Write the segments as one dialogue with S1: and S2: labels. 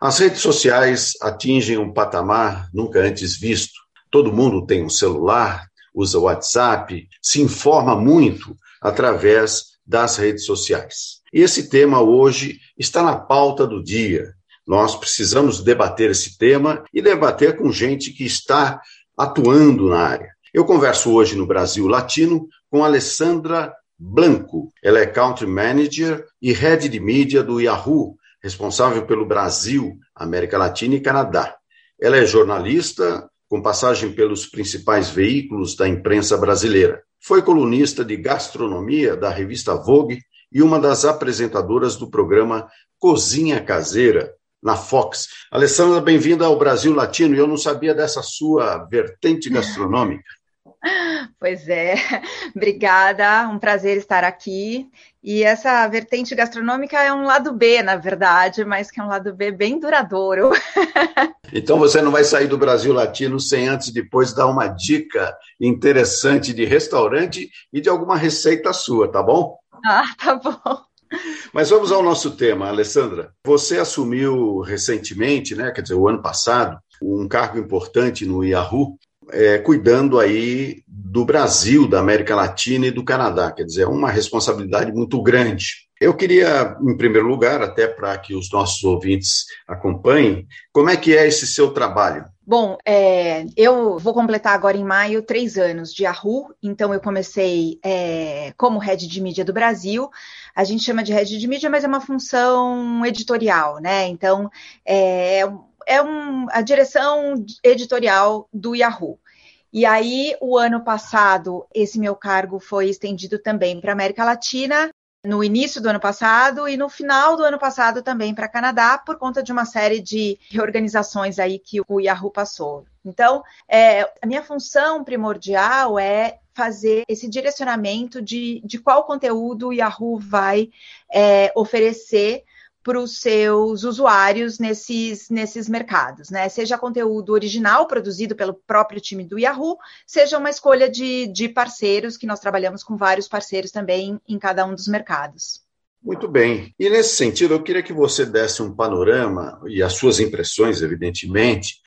S1: As redes sociais atingem um patamar nunca antes visto. Todo mundo tem um celular, usa o WhatsApp, se informa muito através das redes sociais. E esse tema hoje está na pauta do dia. Nós precisamos debater esse tema e debater com gente que está atuando na área. Eu converso hoje no Brasil Latino com Alessandra Blanco. Ela é Country Manager e Head de Mídia do Yahoo, responsável pelo Brasil, América Latina e Canadá. Ela é jornalista, com passagem pelos principais veículos da imprensa brasileira. Foi colunista de gastronomia da revista Vogue e uma das apresentadoras do programa Cozinha Caseira, na Fox. Alessandra, bem-vinda ao Brasil Latino. Eu não sabia dessa sua vertente gastronômica.
S2: Pois é, obrigada, um prazer estar aqui. E essa vertente gastronômica é um lado B, na verdade, mas que é um lado B bem duradouro.
S1: Então você não vai sair do Brasil Latino sem antes depois dar uma dica interessante de restaurante e de alguma receita sua, tá bom?
S2: Ah, tá bom.
S1: Mas vamos ao nosso tema, Alessandra. Você assumiu recentemente, né, quer dizer, o ano passado, um cargo importante no Yahoo é, cuidando aí do Brasil, da América Latina e do Canadá, quer dizer, é uma responsabilidade muito grande. Eu queria, em primeiro lugar, até para que os nossos ouvintes acompanhem, como é que é esse seu trabalho?
S2: Bom, é, eu vou completar agora em maio três anos de Yahoo, então eu comecei é, como head de mídia do Brasil. A gente chama de head de mídia, mas é uma função editorial, né? Então, é, é um, a direção editorial do Yahoo. E aí, o ano passado, esse meu cargo foi estendido também para a América Latina, no início do ano passado e no final do ano passado também para Canadá, por conta de uma série de reorganizações aí que o Yahoo passou. Então, é, a minha função primordial é fazer esse direcionamento de, de qual conteúdo o Yahoo vai é, oferecer para os seus usuários nesses, nesses mercados, né? Seja conteúdo original produzido pelo próprio time do Yahoo, seja uma escolha de, de parceiros, que nós trabalhamos com vários parceiros também em cada um dos mercados.
S1: Muito bem. E nesse sentido, eu queria que você desse um panorama e as suas impressões, evidentemente,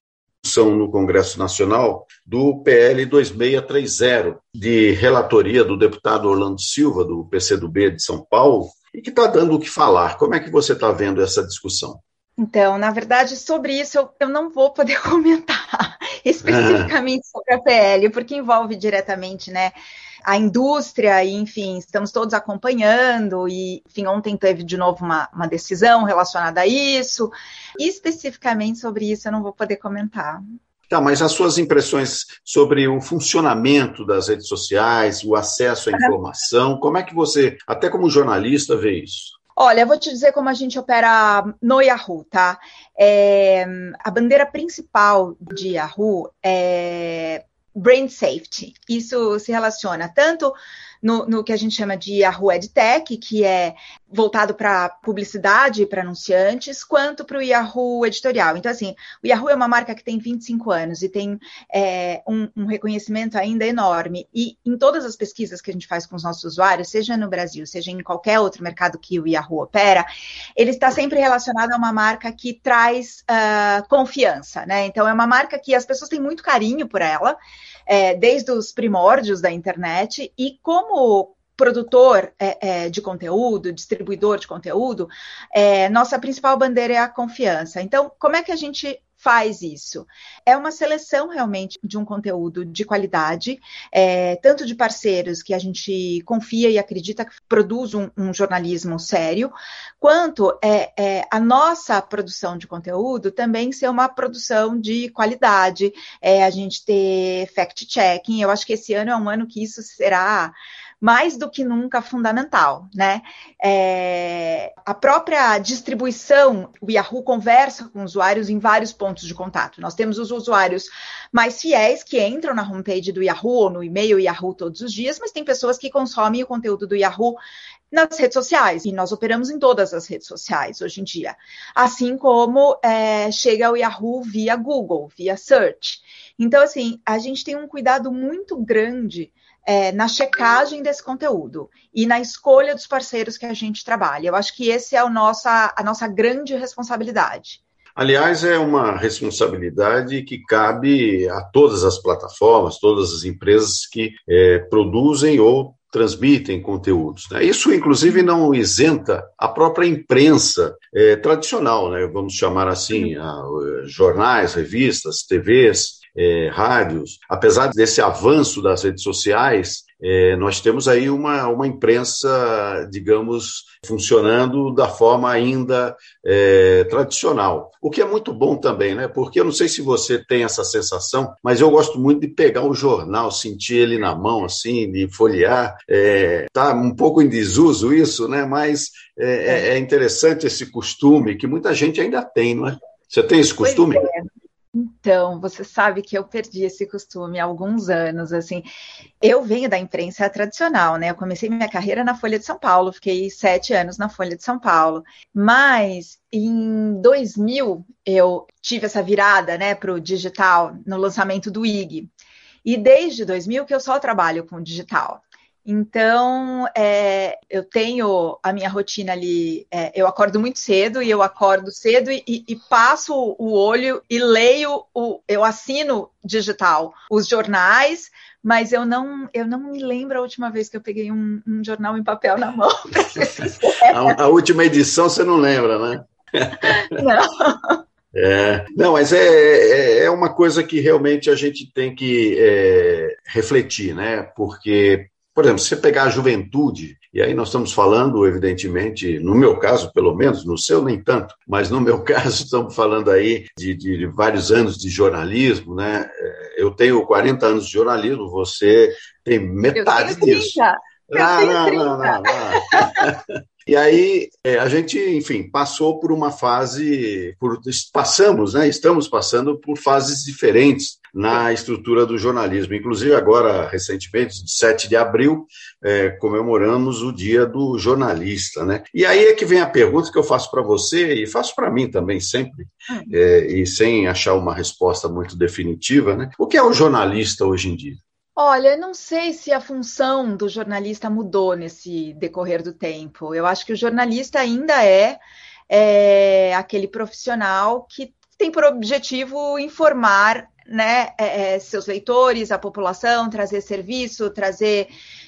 S1: são no Congresso Nacional do PL 2630, de relatoria do deputado Orlando Silva, do PCdoB de São Paulo, e que está dando o que falar. Como é que você está vendo essa discussão?
S2: Então, na verdade, sobre isso eu, eu não vou poder comentar especificamente ah. sobre a PL, porque envolve diretamente, né? a indústria, e, enfim, estamos todos acompanhando, e, enfim, ontem teve de novo uma, uma decisão relacionada a isso. Especificamente sobre isso eu não vou poder comentar.
S1: Tá, mas as suas impressões sobre o funcionamento das redes sociais, o acesso à informação, como é que você, até como jornalista, vê isso?
S2: Olha, eu vou te dizer como a gente opera no Yahoo, tá? É, a bandeira principal de Yahoo é brand safety. Isso se relaciona tanto no, no, que a gente chama de Yahoo EdTech, que é voltado para publicidade e para anunciantes, quanto para o Yahoo editorial. Então, assim, o Yahoo é uma marca que tem 25 anos e tem é, um, um, reconhecimento ainda enorme. E em todas as pesquisas que a gente faz com os nossos usuários, seja no Brasil, seja em qualquer outro mercado que o Yahoo opera, ele está sempre relacionado a uma marca que traz uh, confiança, né? Então, é uma marca que as pessoas têm muito carinho por ela, é, desde os primórdios da internet, e como produtor é, é, de conteúdo, distribuidor de conteúdo, é, nossa principal bandeira é a confiança. Então, como é que a gente faz isso? É uma seleção realmente de um conteúdo de qualidade, é, tanto de parceiros que a gente confia e acredita que produz um, um jornalismo sério, quanto é, é, a nossa produção de conteúdo também ser uma produção de qualidade, é, a gente ter fact-checking. Eu acho que esse ano é um ano que isso será mais do que nunca fundamental, né? É, a própria distribuição, o Yahoo conversa com usuários em vários pontos de contato. Nós temos os usuários mais fiéis que entram na homepage do Yahoo ou no e-mail Yahoo todos os dias, mas tem pessoas que consomem o conteúdo do Yahoo nas redes sociais, e nós operamos em todas as redes sociais hoje em dia. Assim como é, chega o Yahoo via Google, via Search. Então, assim, a gente tem um cuidado muito grande é, na checagem desse conteúdo e na escolha dos parceiros que a gente trabalha. Eu acho que esse é o nossa, a nossa grande responsabilidade.
S1: Aliás, é uma responsabilidade que cabe a todas as plataformas, todas as empresas que é, produzem ou transmitem conteúdos. Né? Isso, inclusive, não isenta a própria imprensa é, tradicional, né? vamos chamar assim, a, jornais, revistas, TVs, é, rádios. Apesar desse avanço das redes sociais, é, nós temos aí uma, uma imprensa, digamos, funcionando da forma ainda é, tradicional. O que é muito bom também, né? Porque eu não sei se você tem essa sensação, mas eu gosto muito de pegar o jornal, sentir ele na mão, assim, de folhear. É, tá um pouco em desuso isso, né? Mas é, é, é interessante esse costume que muita gente ainda tem, não é? Você tem esse costume? Pois é.
S2: Então, você sabe que eu perdi esse costume há alguns anos, assim. Eu venho da imprensa tradicional, né? Eu comecei minha carreira na Folha de São Paulo, fiquei sete anos na Folha de São Paulo. Mas em 2000 eu tive essa virada, né, para o digital no lançamento do IG. E desde 2000 que eu só trabalho com digital. Então, é, eu tenho a minha rotina ali. É, eu acordo muito cedo e eu acordo cedo e, e, passo o olho e leio, o, eu assino digital os jornais, mas eu não, eu não me lembro a última vez que eu peguei um, um jornal em papel na mão.
S1: a, a última edição você não lembra, né?
S2: Não.
S1: É, não, mas é, é, é, uma coisa que realmente a gente tem que é, refletir, né? Porque por exemplo, se você pegar a juventude, e aí nós estamos falando, evidentemente, no meu caso, pelo menos, no seu nem tanto, mas no meu caso, estamos falando aí de, de vários anos de jornalismo, né? É, eu tenho 40 anos de jornalismo, você tem metade disso.
S2: Ah, não, não, não,
S1: não. E aí é, a gente, enfim, passou por uma fase, por, passamos, né? Estamos passando por fases diferentes na estrutura do jornalismo. Inclusive, agora, recentemente, 7 de abril, é, comemoramos o Dia do Jornalista. Né? E aí é que vem a pergunta que eu faço para você e faço para mim também, sempre, hum. é, e sem achar uma resposta muito definitiva. Né? O que é o jornalista hoje em dia?
S2: Olha, não sei se a função do jornalista mudou nesse decorrer do tempo. Eu acho que o jornalista ainda é, é aquele profissional que tem por objetivo informar né, é, é, seus leitores, a população, trazer serviço, trazer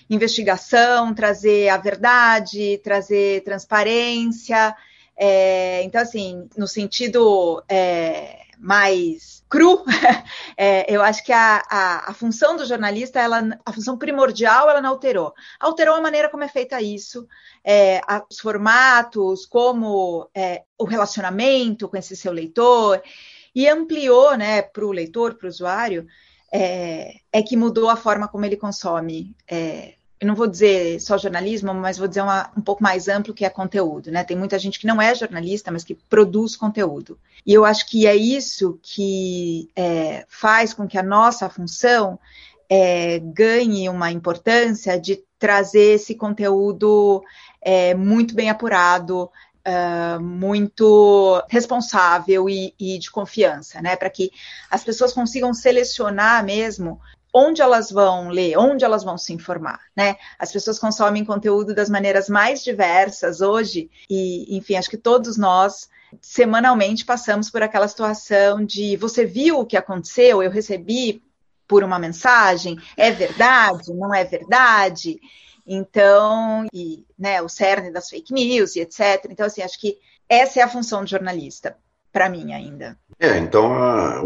S2: investigação, trazer a verdade, trazer transparência. É, então, assim, no sentido é, mais cru, é, eu acho que a, a, a, função do jornalista, ela, a função primordial, ela não alterou. Alterou a maneira como é feita isso, é, os formatos, como é, o relacionamento com esse seu leitor, e ampliou né, para o leitor, para o usuário, é, é, que mudou a forma como ele consome. Eu não vou dizer só jornalismo, mas vou dizer uma, um pouco mais amplo que é conteúdo. Né? Tem muita gente que não é jornalista, mas que produz conteúdo. E eu acho que é isso que é, faz com que a nossa função é, ganhe uma importância de trazer esse conteúdo é, muito bem apurado, Uh, muito responsável e, e de confiança, né? Para que as pessoas consigam selecionar mesmo onde elas vão ler, onde elas vão se informar, né? As pessoas consomem conteúdo das maneiras mais diversas hoje e, enfim, acho que todos nós semanalmente passamos por aquela situação de você viu o que aconteceu, eu recebi por uma mensagem, é verdade, não é verdade? Então, e, né, o cerne das fake news e etc. Então, assim, acho que essa é a função do jornalista, para mim ainda.
S1: É, então,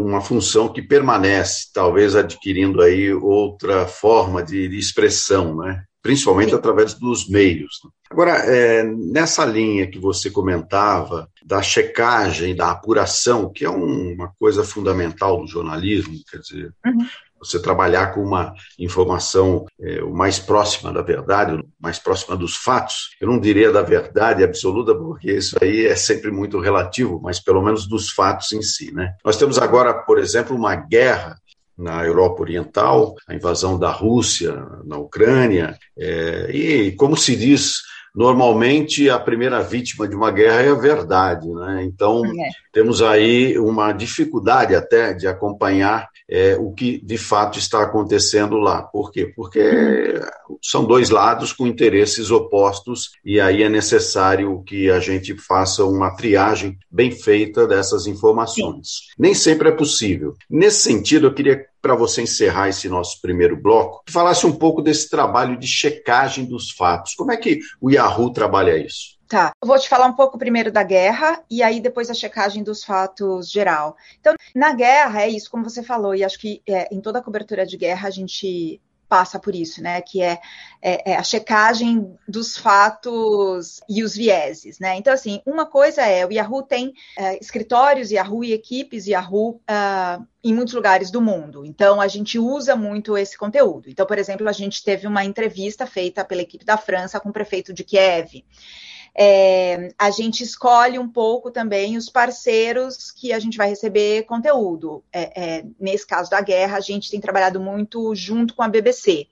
S1: uma função que permanece, talvez adquirindo aí outra forma de, de expressão, né? principalmente através dos meios. Agora, é, nessa linha que você comentava, da checagem, da apuração, que é um, uma coisa fundamental do jornalismo, quer dizer, uhum você trabalhar com uma informação é, o mais próxima da verdade, mais próxima dos fatos. Eu não diria da verdade absoluta, porque isso aí é sempre muito relativo, mas pelo menos dos fatos em si. Né? Nós temos agora, por exemplo, uma guerra na Europa Oriental, a invasão da Rússia na Ucrânia, é, e como se diz normalmente a primeira vítima de uma guerra é a verdade, né? Então é. temos aí uma dificuldade até de acompanhar é, o que de fato está acontecendo lá. Por quê? Porque são dois lados com interesses opostos e aí é necessário que a gente faça uma triagem bem feita dessas informações. Sim. Nem sempre é possível. Nesse sentido, eu queria para você encerrar esse nosso primeiro bloco, que falasse um pouco desse trabalho de checagem dos fatos. Como é que o Yahoo trabalha isso?
S2: Tá, eu vou te falar um pouco primeiro da guerra e aí depois a checagem dos fatos geral. Então, na guerra é isso, como você falou, e acho que é, em toda cobertura de guerra a gente passa por isso, né? Que é, é, é, a checagem dos fatos e os vieses, né? Então, assim, uma coisa é o Yahoo tem é, escritórios Yahoo e equipes Yahoo uh, em muitos lugares do mundo. Então, a gente usa muito esse conteúdo. Então, por exemplo, a gente teve uma entrevista feita pela equipe da França com o prefeito de Kiev. É, a gente escolhe um pouco também os parceiros que a gente vai receber conteúdo. É, é, nesse caso da guerra, a gente tem trabalhado muito junto com a BBC.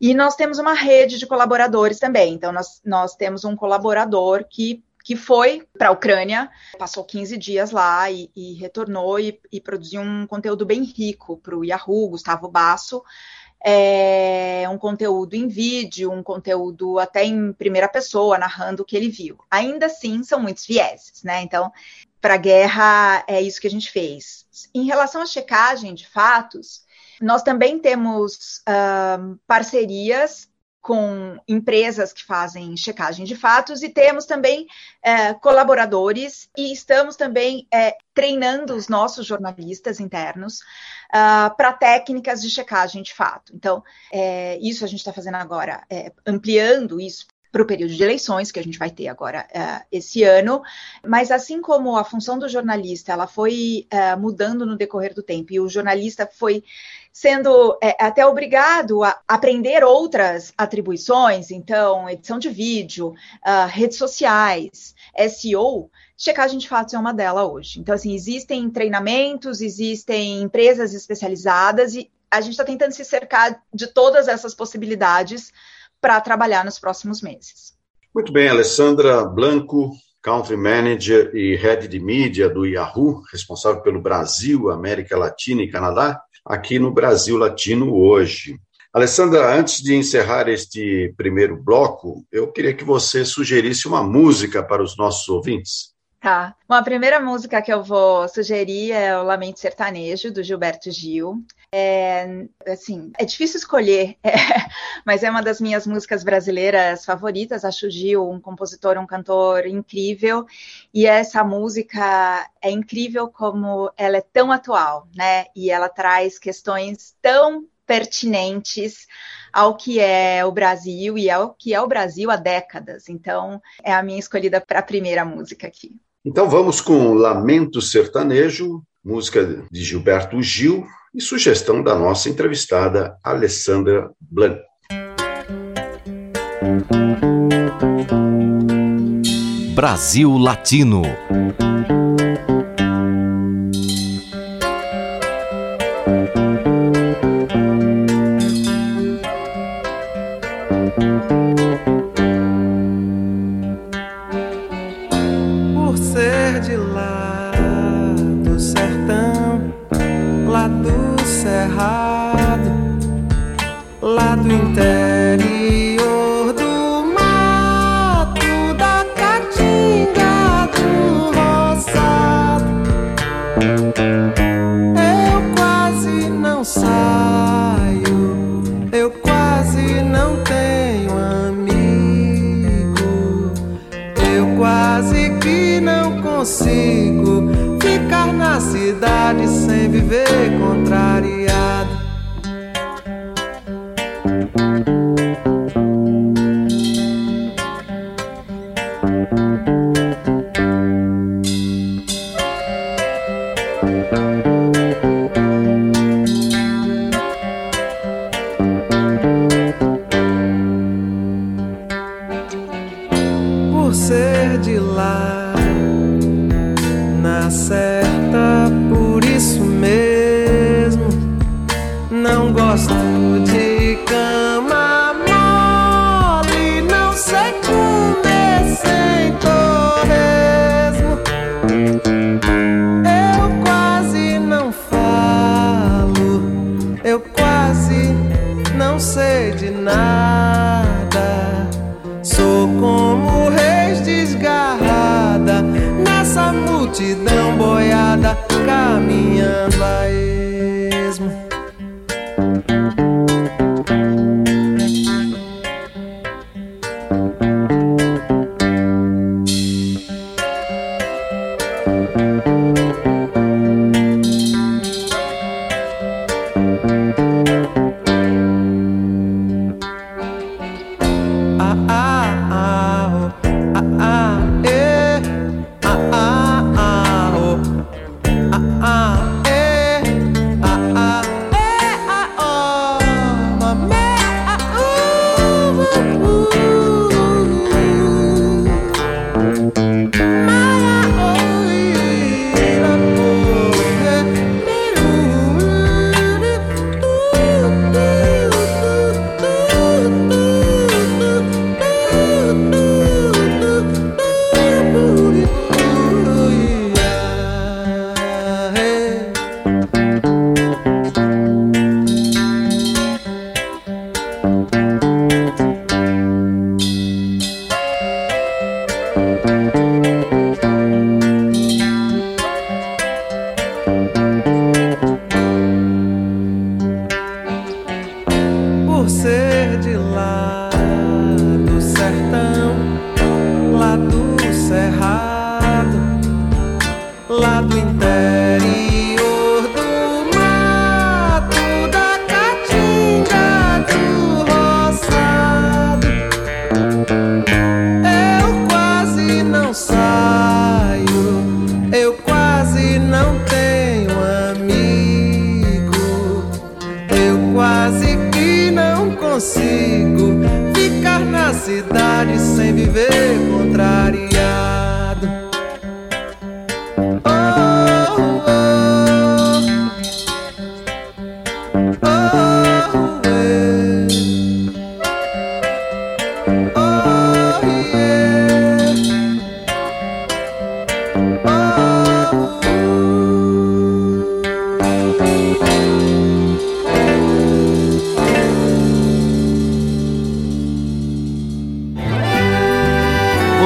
S2: E nós temos uma rede de colaboradores também. Então, nós, nós temos um colaborador que que foi para a Ucrânia, passou 15 dias lá e, e retornou e, e, produziu um conteúdo bem rico para o Yahoo, Gustavo Basso, é, um conteúdo em vídeo, um conteúdo até em primeira pessoa, narrando o que ele viu. Ainda assim, são muitos vieses, né? Então, para a guerra, é isso que a gente fez. Em relação à checagem de fatos, nós também temos uh, parcerias com empresas que fazem checagem de fatos e temos também é, colaboradores e estamos também é, treinando os nossos jornalistas internos uh, para técnicas de checagem de fato. Então, é, isso a gente está fazendo agora, ampliando isso para o período de eleições que a gente vai ter agora uh, esse ano, mas assim como a função do jornalista ela foi uh, mudando no decorrer do tempo e o jornalista foi sendo é, até obrigado a aprender outras atribuições, então edição de vídeo, uh, redes sociais, SEO, checagem de fatos é uma delas hoje. Então assim existem treinamentos, existem empresas especializadas e a gente está tentando se cercar de todas essas possibilidades para trabalhar nos próximos meses.
S1: Muito bem, Alessandra Blanco, Country Manager e Head de Mídia do Yahoo, responsável pelo Brasil, América Latina e Canadá, aqui no Brasil Latino hoje. Alessandra, antes de encerrar este primeiro bloco, eu queria que você sugerisse uma música para os nossos ouvintes.
S2: Tá. Bom, a primeira música que eu vou sugerir é o Lamento Sertanejo, do Gilberto Gil. É, assim, é difícil escolher, é, mas é uma das minhas músicas brasileiras favoritas. Acho o Gil um compositor, um cantor incrível. E essa música é incrível como ela é tão atual, né? E ela traz questões tão pertinentes ao que é o Brasil e ao que é o Brasil há décadas. Então, é a minha escolhida para a primeira música aqui.
S1: Então vamos com Lamento Sertanejo, música de Gilberto Gil e sugestão da nossa entrevistada Alessandra Blanco.
S3: Brasil Latino.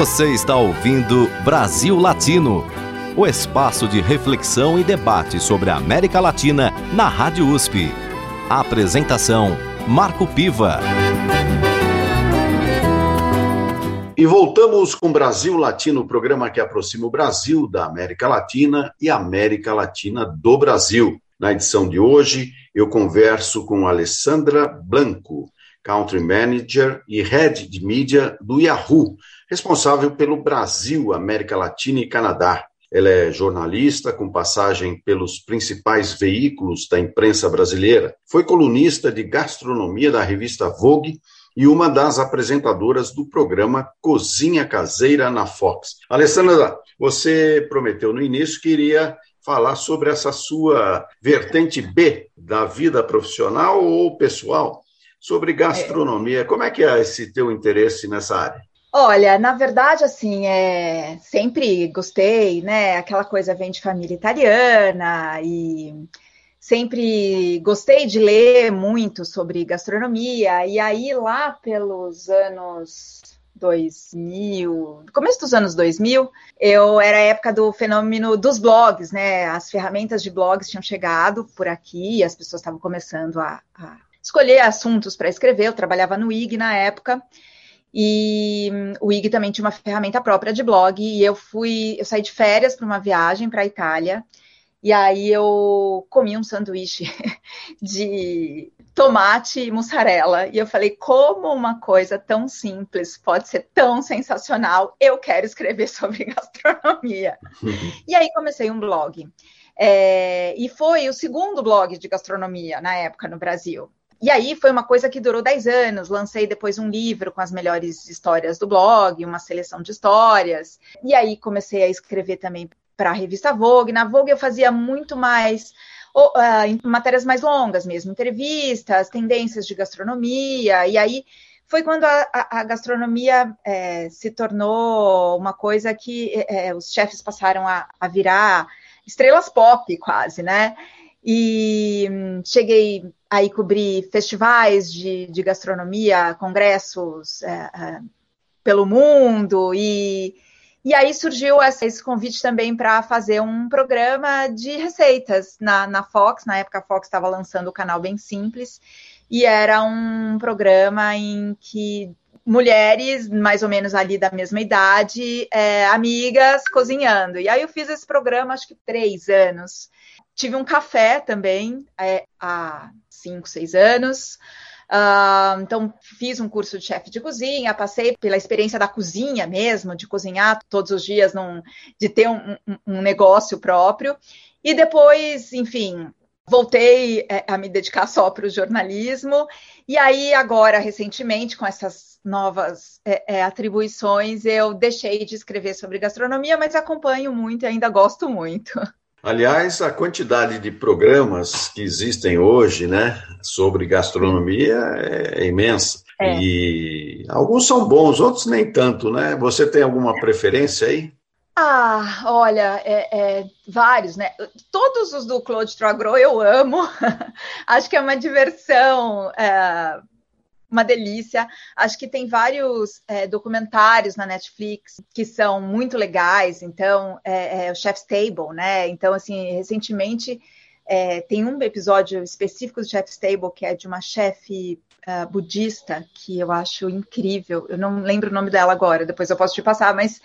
S3: Você está ouvindo Brasil Latino, o espaço de reflexão e debate sobre a América Latina na Rádio USP. A apresentação: Marco Piva.
S1: E voltamos com Brasil Latino, o programa que aproxima o Brasil da América Latina e a América Latina do Brasil. Na edição de hoje, eu converso com Alessandra Blanco, Country Manager e Head de Mídia do Yahoo, responsável pelo Brasil, América Latina e Canadá. Ela é jornalista com passagem pelos principais veículos da imprensa brasileira. Foi colunista de gastronomia da revista Vogue e uma das apresentadoras do programa Cozinha Caseira na Fox. Alessandra, você prometeu no início que iria falar sobre essa sua vertente B da vida profissional ou pessoal, sobre gastronomia. Como é que é esse teu interesse nessa área?
S2: Olha, na verdade, assim, é, sempre gostei, né? Aquela coisa vem de família italiana e sempre gostei de ler muito sobre gastronomia. E aí, lá pelos anos 2000, começo dos anos 2000, eu era a época do fenômeno dos blogs, né? As ferramentas de blogs tinham chegado por aqui, as pessoas estavam começando a, a escolher assuntos para escrever. Eu trabalhava no IG na época. E o IG também tinha uma ferramenta própria de blog. E eu fui, eu saí de férias para uma viagem para a Itália. E aí eu comi um sanduíche de tomate e mussarela. E eu falei, como uma coisa tão simples pode ser tão sensacional? Eu quero escrever sobre gastronomia. e aí comecei um blog. É, e foi o segundo blog de gastronomia na época no Brasil. E aí foi uma coisa que durou 10 anos. Lancei depois um livro com as melhores histórias do blog, uma seleção de histórias. E aí comecei a escrever também para a revista Vogue. Na Vogue eu fazia muito mais ou, uh, em matérias mais longas mesmo, entrevistas, tendências de gastronomia, e aí foi quando a, a, a gastronomia é, se tornou uma coisa que é, os chefes passaram a, a virar estrelas pop quase, né? E hum, cheguei aí cobrir festivais de, de gastronomia, congressos é, é, pelo mundo e e aí surgiu esse convite também para fazer um programa de receitas na, na Fox. Na época, a Fox estava lançando o canal Bem Simples, e era um programa em que mulheres, mais ou menos ali da mesma idade, é, amigas, cozinhando. E aí eu fiz esse programa, acho que três anos. Tive um café também é, há cinco, seis anos. Uh, então, fiz um curso de chefe de cozinha, passei pela experiência da cozinha mesmo, de cozinhar todos os dias, num, de ter um, um, um negócio próprio. E depois, enfim, voltei é, a me dedicar só para o jornalismo. E aí, agora, recentemente, com essas novas é, é, atribuições, eu deixei de escrever sobre gastronomia, mas acompanho muito e ainda gosto muito.
S1: Aliás, a quantidade de programas que existem hoje, né, sobre gastronomia é, é imensa. É. E alguns são bons, outros nem tanto, né? Você tem alguma preferência aí?
S2: Ah, olha, é, é, vários, né? Todos os do Claude Troagro eu amo. Acho que é uma diversão. É uma delícia. Acho que tem vários é, documentários na Netflix que são muito legais. Então, é, é, o Chef's Table, né? Então, assim, recentemente tem um episódio específico do Chef's Table que é de uma chefe uh, budista que eu acho incrível. Eu não lembro o nome dela agora, depois eu posso te passar, mas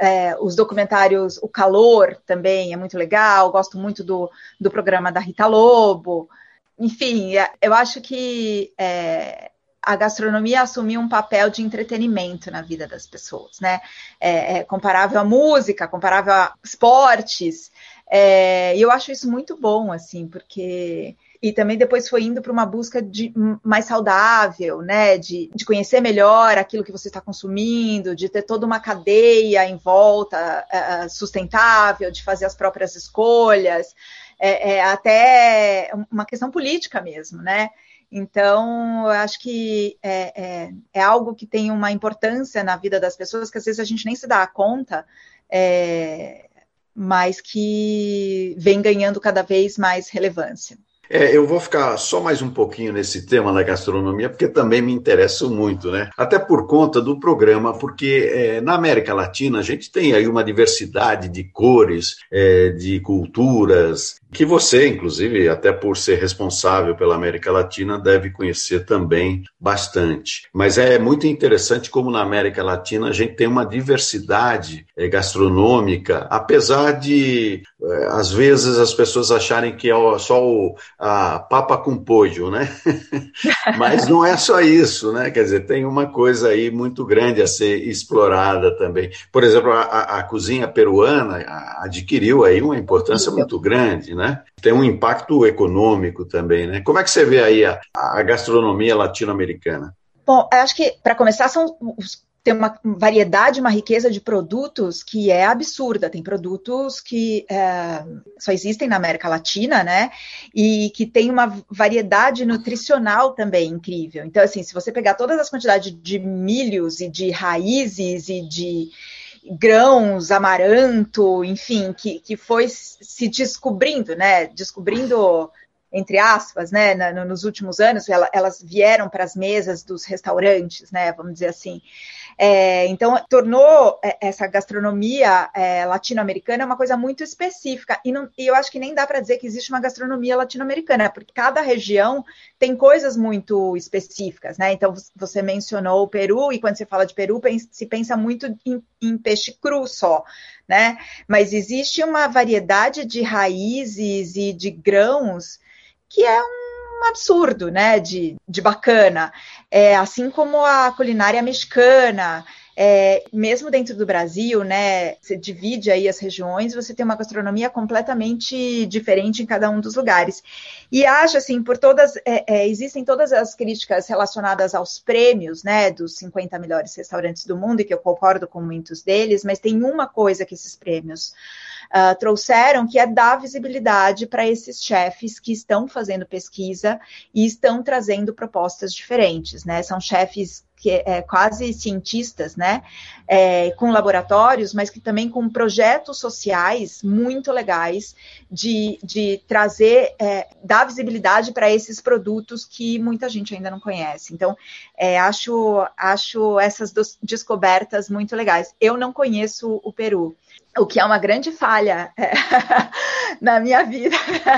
S2: é, os documentários, o calor também é muito legal. Gosto muito do, do programa da Rita Lobo. Enfim, é, eu acho que é, a gastronomia assumiu um papel de entretenimento na vida das pessoas, né? É, é comparável à música, comparável a esportes. É, e eu acho isso muito bom, assim, porque e também depois foi indo para uma busca de mais saudável, né? De, de conhecer melhor aquilo que você está consumindo, de ter toda uma cadeia em volta uh, sustentável, de fazer as próprias escolhas, é, é até uma questão política mesmo, né? Então, eu acho que é, é, é, algo que tem uma importância na vida das pessoas que às vezes a gente nem se dá conta, é, mas que vem ganhando cada vez mais relevância.
S1: É, eu vou ficar só mais um pouquinho nesse tema da gastronomia, porque também me interessa muito, né? Até por conta do programa, porque é, na América Latina a gente tem aí uma diversidade de cores, é, de culturas, que você, inclusive, até por ser responsável pela América Latina, deve conhecer também bastante. Mas é muito interessante como na América Latina a gente tem uma diversidade é, gastronômica, apesar de, é, às vezes, as pessoas acharem que é só o, a papa com pojo, né? Mas não é só isso, né? Quer dizer, tem uma coisa aí muito grande a ser explorada também. Por exemplo, a, a cozinha peruana adquiriu aí uma importância muito grande, né? Né? Tem um impacto econômico também, né? Como é que você vê aí a, a gastronomia latino-americana?
S2: Bom, acho que para começar são tem uma variedade, uma riqueza de produtos que é absurda. Tem produtos que é, só existem na América Latina, né? E que tem uma variedade nutricional também incrível. Então, assim, se você pegar todas as quantidades de milhos e de raízes e de grãos, amaranto, enfim, que, que foi se descobrindo, né? Descobrindo, entre aspas, né? nos últimos anos, elas vieram para as mesas dos restaurantes, né? Vamos dizer assim. É, então, tornou é, essa gastronomia é, latino-americana uma coisa muito específica. E, não, e eu acho que nem dá para dizer que existe uma gastronomia latino-americana, porque cada região tem coisas muito específicas, né? Então, você mencionou o Peru, e quando você fala de Peru, se pensa muito em, em peixe cru só, né? Mas existe uma variedade de raízes e de grãos que é um um absurdo, né, de, de bacana. É, assim como a culinária mexicana, é, mesmo dentro do Brasil, né, você divide aí as regiões, você tem uma gastronomia completamente diferente em cada um dos lugares. E acho assim, por todas, é, é, existem todas as críticas relacionadas aos prêmios, né, dos 50 melhores restaurantes do mundo, e que eu concordo com muitos deles, mas tem uma coisa que esses prêmios uh, trouxeram, que é dar visibilidade para esses chefes que estão fazendo pesquisa e estão trazendo propostas diferentes, né? São chefes que é, quase cientistas, né, é, com laboratórios, mas que também com projetos sociais muito legais de, de trazer, é, dar visibilidade para esses produtos que muita gente ainda não conhece. Então, é, acho, acho essas descobertas muito legais. Eu não conheço o Peru, o que é uma grande falha é, na minha vida,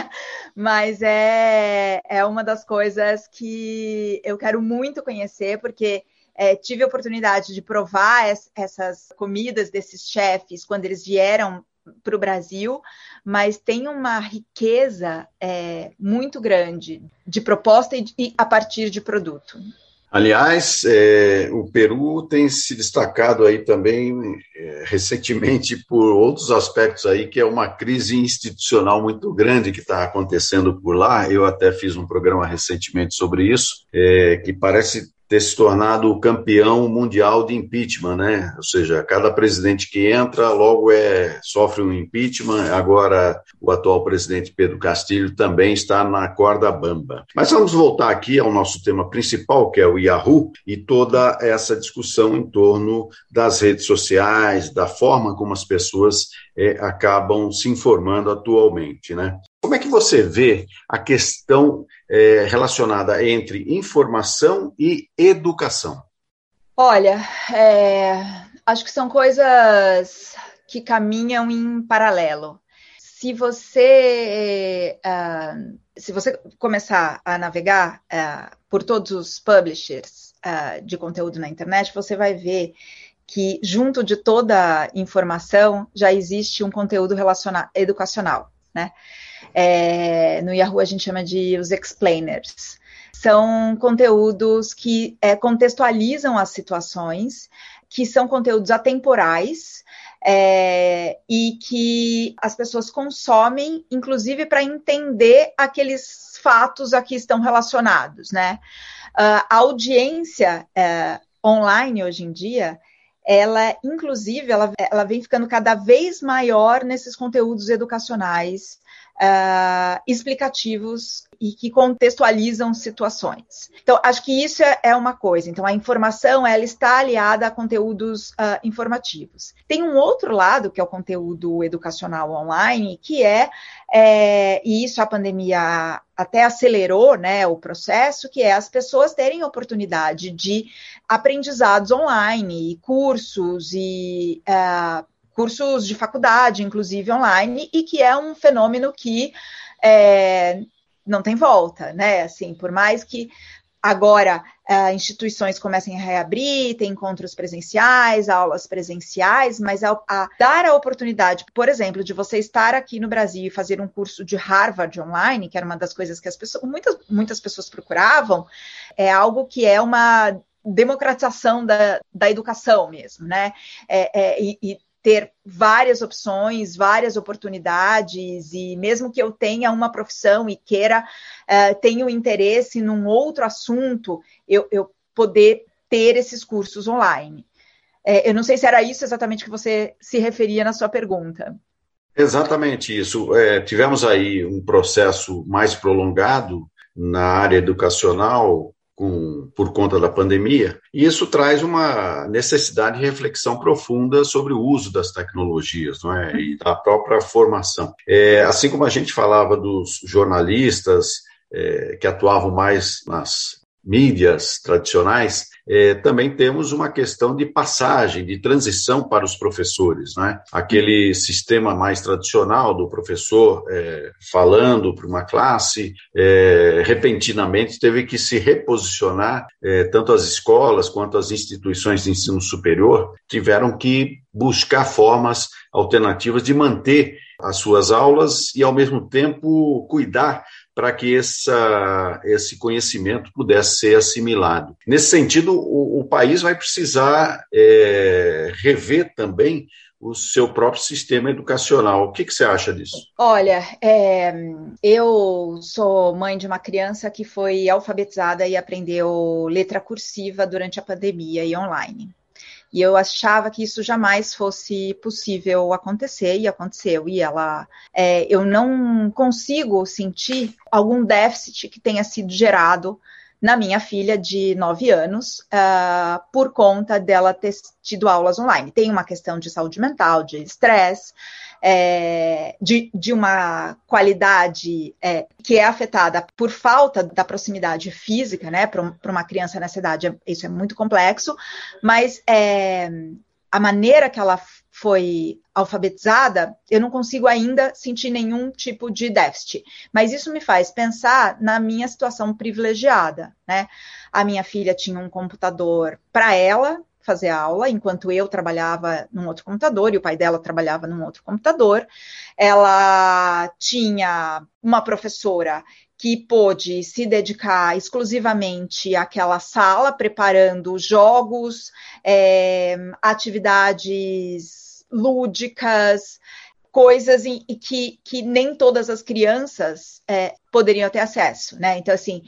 S2: mas é, é uma das coisas que eu quero muito conhecer, porque é, tive a oportunidade de provar es, essas comidas desses chefes quando eles vieram para o Brasil, mas tem uma riqueza é, muito grande de proposta e, e, a partir de produto.
S1: Aliás, é, o Peru tem se destacado aí também é, recentemente por outros aspectos aí, que é uma crise institucional muito grande que está acontecendo por lá. Eu até fiz um programa recentemente sobre isso, é, que parece ter se tornado o campeão mundial de impeachment, né? Ou seja, cada presidente que entra logo é sofre um impeachment. Agora o atual presidente Pedro Castilho também está na corda bamba. Mas vamos voltar aqui ao nosso tema principal, que é o Yahoo e toda essa discussão em torno das redes sociais, da forma como as pessoas é, acabam se informando atualmente, né? Como é que você vê a questão é, relacionada entre informação e educação?
S2: Olha, é, acho que são coisas que caminham em paralelo. Se você, uh, se você começar a navegar uh, por todos os publishers uh, de conteúdo na internet, você vai ver que junto de toda informação já existe um conteúdo educacional, né? É, no Yahoo a gente chama de os explainers. São conteúdos que é, contextualizam as situações, que são conteúdos atemporais, é, e que as pessoas consomem, inclusive para entender aqueles fatos a que estão relacionados, né? Uh, a audiência uh, online hoje em dia, ela, inclusive, ela, ela vem ficando cada vez maior nesses conteúdos educacionais uh, explicativos e que contextualizam situações. Então, acho que isso é, é uma coisa. Então, a informação ela está aliada a conteúdos uh, informativos. Tem um outro lado que é o conteúdo educacional online, que é, é e isso a pandemia até acelerou, né, o processo, que é as pessoas terem oportunidade de aprendizados online, cursos e uh, cursos de faculdade, inclusive online, e que é um fenômeno que é, não tem volta, né? Assim, por mais que agora uh, instituições comecem a reabrir, tem encontros presenciais, aulas presenciais, mas a, dar a oportunidade, por exemplo, de você estar aqui no Brasil e fazer um curso de Harvard online, que era uma das coisas que as pessoas, muitas, muitas pessoas procuravam, é algo que é uma democratização da, da educação mesmo, né? É, é, e, e ter várias opções, várias oportunidades, e mesmo que eu tenha uma profissão e queira, uh, tenha interesse num outro assunto, eu, eu poder ter esses cursos online. É, eu não sei se era isso exatamente que você se referia na sua pergunta.
S1: Exatamente isso. É, tivemos aí um processo mais prolongado na área educacional, com, por conta da pandemia, e isso traz uma necessidade de reflexão profunda sobre o uso das tecnologias não é? e da própria formação. É, assim como a gente falava dos jornalistas é, que atuavam mais nas mídias tradicionais, é, também temos uma questão de passagem, de transição para os professores. Né? Aquele sistema mais tradicional do professor é, falando para uma classe, é, repentinamente teve que se reposicionar, tanto as escolas quanto as instituições de ensino superior tiveram que buscar formas alternativas de manter as suas aulas e, ao mesmo tempo, cuidar para que essa, esse conhecimento pudesse ser assimilado. Nesse sentido, o, o país vai precisar é, rever também o seu próprio sistema educacional. O que, que você acha disso?
S2: Olha, é, eu sou mãe de uma criança que foi alfabetizada e aprendeu letra cursiva durante a pandemia e online. E eu achava que isso jamais fosse possível acontecer, e aconteceu. E ela, é, eu não consigo sentir algum déficit que tenha sido gerado na minha filha de 9 anos, uh, por conta dela ter tido aulas online. Tem uma questão de saúde mental, de estresse, é, de, de, uma qualidade é, que é afetada por falta da proximidade física, né, para uma criança nessa idade, isso é muito complexo, mas é, a maneira que ela foi alfabetizada, eu não consigo ainda sentir nenhum tipo de déficit. Mas isso me faz pensar na minha situação privilegiada, né? A minha filha tinha um computador para ela fazer aula, enquanto eu trabalhava num outro computador e o pai dela trabalhava num outro computador. Ela tinha uma professora que pôde se dedicar exclusivamente àquela sala, preparando jogos, é, atividades lúdicas, coisas em, que, que nem todas as crianças é, poderiam ter acesso, né? Então, assim,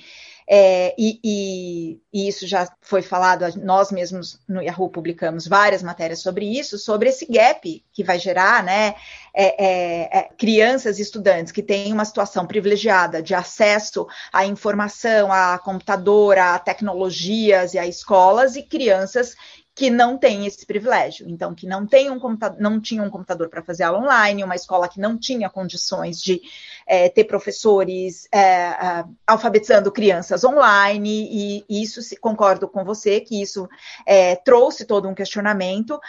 S2: é, e, e, e, isso já foi falado, nós mesmos no Yahoo publicamos várias matérias sobre isso, sobre esse gap que vai gerar, né? É, é, é crianças e estudantes que têm uma situação privilegiada de acesso à informação, a computador, a tecnologias e a escolas, e crianças que não têm esse privilégio, então que não tem um computador, não tinha um computador para fazer aula online, uma escola que não tinha condições de é, ter professores é, alfabetizando crianças online, e, isso concordo com você que isso é, trouxe todo um questionamento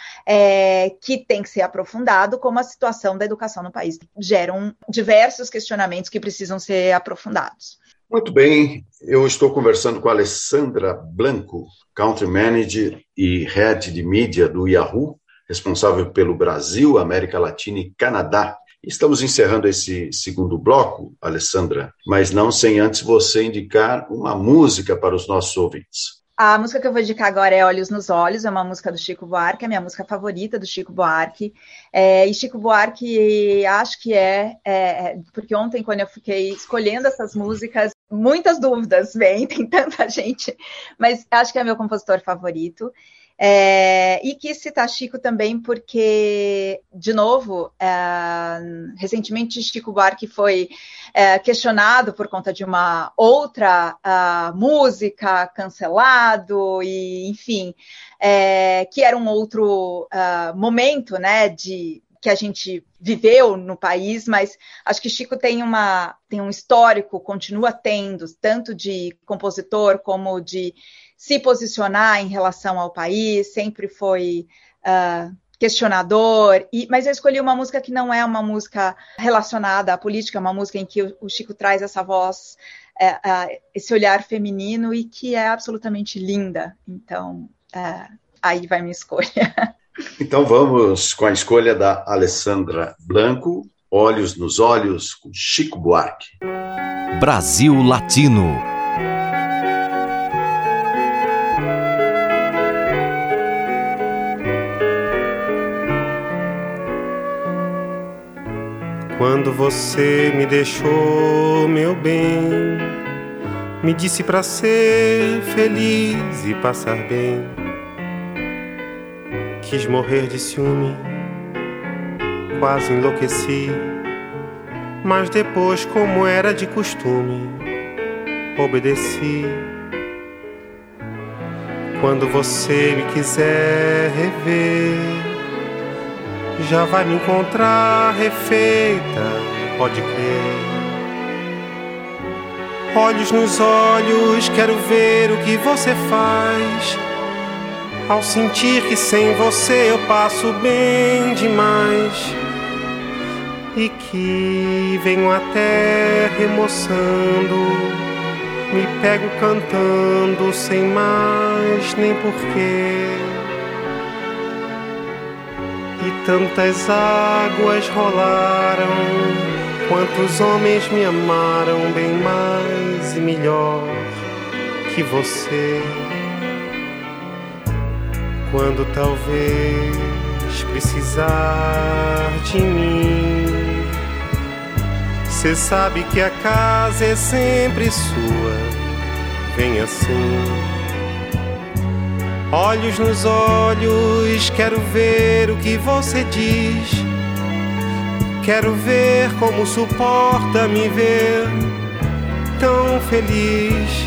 S2: que tem que ser aprofundado, como a situação da educação no país geram diversos questionamentos que precisam ser aprofundados.
S1: Muito bem, eu estou conversando com a Alessandra Blanco, Country Manager e Head de Mídia do Yahoo, responsável pelo Brasil, América Latina e Canadá. Estamos encerrando esse segundo bloco, Alessandra, mas não sem antes você indicar uma música para os nossos ouvintes.
S2: A música que eu vou indicar agora é Olhos nos Olhos, é uma música do Chico Buarque, é a minha música favorita do Chico Buarque. É, e Chico Buarque, acho que é, é, é, porque ontem, quando eu fiquei escolhendo essas músicas, muitas dúvidas vêm, tem tanta gente, mas acho que é meu compositor favorito. É, e quis citar Chico também porque, de novo, é, recentemente Chico Buarque foi é, questionado por conta de uma outra música cancelado e, enfim, é, que era um outro uh, momento, né, de que a gente viveu no país, mas acho que Chico tem, uma, tem um histórico, continua tendo, tanto de compositor como de se posicionar em relação ao país, sempre foi uh, questionador, e, mas eu escolhi uma música que não é uma música relacionada à política, é uma música em que o, o Chico traz essa voz, uh, uh, esse olhar feminino e que é absolutamente linda. Então, aí vai minha escolha.
S1: Então vamos com a escolha da Alessandra Blanco, Olhos nos Olhos, com Chico Buarque.
S3: Brasil Latino.
S4: Quando você me deixou, meu bem, me disse para ser feliz e passar bem. Quis morrer de ciúme, quase enlouqueci. Mas depois, como era de costume, obedeci. Quando você me quiser rever já vai me encontrar refeita, pode crer. Olhos nos olhos, quero ver o que você faz. Ao sentir que sem você eu passo bem demais. E que venho até remoçando, me pego cantando sem mais nem porquê e tantas águas rolaram. Quantos homens me amaram bem mais e melhor que você. Quando talvez precisar de mim, cê sabe que a casa é sempre sua. Vem assim Olhos nos olhos, quero ver o que você diz. Quero ver como suporta me ver tão feliz.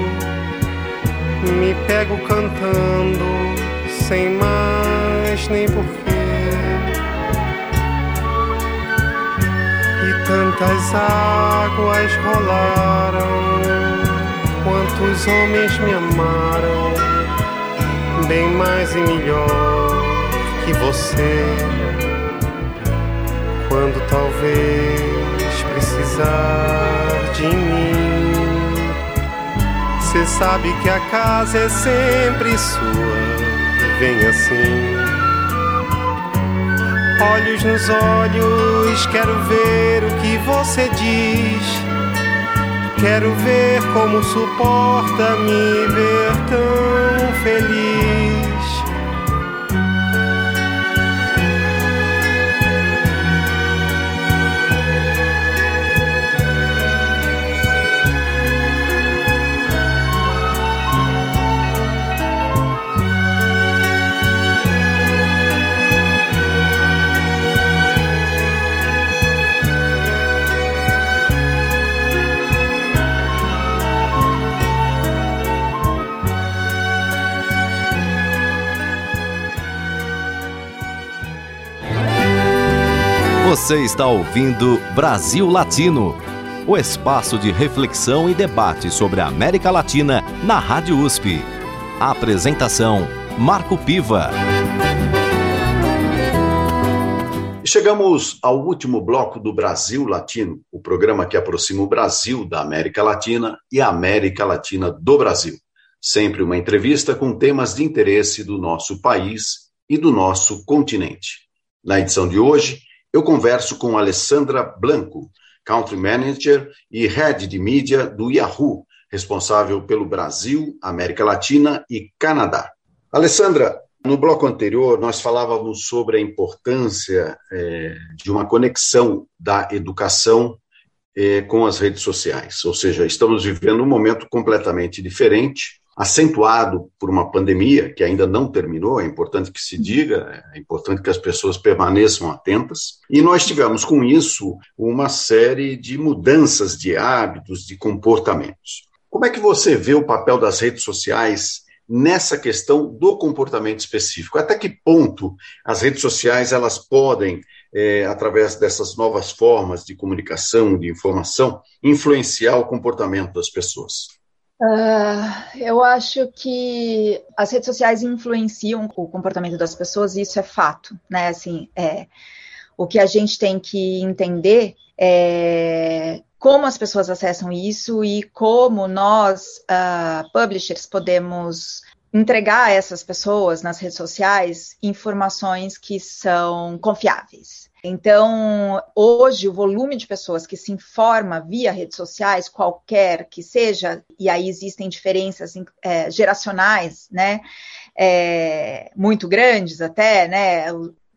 S4: me pego cantando sem mais nem porquê. E tantas águas rolaram, quantos homens me amaram, bem mais e melhor que você. Quando talvez precisar de mim você sabe que a casa é sempre sua, vem assim. Olhos nos olhos, quero ver o que você diz. Quero ver como suporta me ver tão feliz.
S3: Você está ouvindo Brasil Latino, o espaço de reflexão e debate sobre a América Latina na Rádio USP. A apresentação: Marco Piva.
S1: Chegamos ao último bloco do Brasil Latino, o programa que aproxima o Brasil da América Latina e a América Latina do Brasil. Sempre uma entrevista com temas de interesse do nosso país e do nosso continente. Na edição de hoje, eu converso com Alessandra Blanco, Country Manager e Head de Mídia do Yahoo, responsável pelo Brasil, América Latina e Canadá. Alessandra, no bloco anterior, nós falávamos sobre a importância é, de uma conexão da educação é, com as redes sociais. Ou seja, estamos vivendo um momento completamente diferente acentuado por uma pandemia que ainda não terminou, é importante que se diga, é importante que as pessoas permaneçam atentas. E nós tivemos com isso uma série de mudanças de hábitos, de comportamentos. Como é que você vê o papel das redes sociais nessa questão do comportamento específico? Até que ponto as redes sociais elas podem é, através dessas novas formas de comunicação, de informação, influenciar o comportamento das pessoas?
S2: Uh, eu acho que as redes sociais influenciam o comportamento das pessoas, e isso é fato, né? Assim, é, o que a gente tem que entender é como as pessoas acessam isso e como nós, uh, publishers, podemos entregar a essas pessoas nas redes sociais informações que são confiáveis. Então, hoje, o volume de pessoas que se informa via redes sociais, qualquer que seja, e aí existem diferenças é, geracionais, né, é, muito grandes até, né,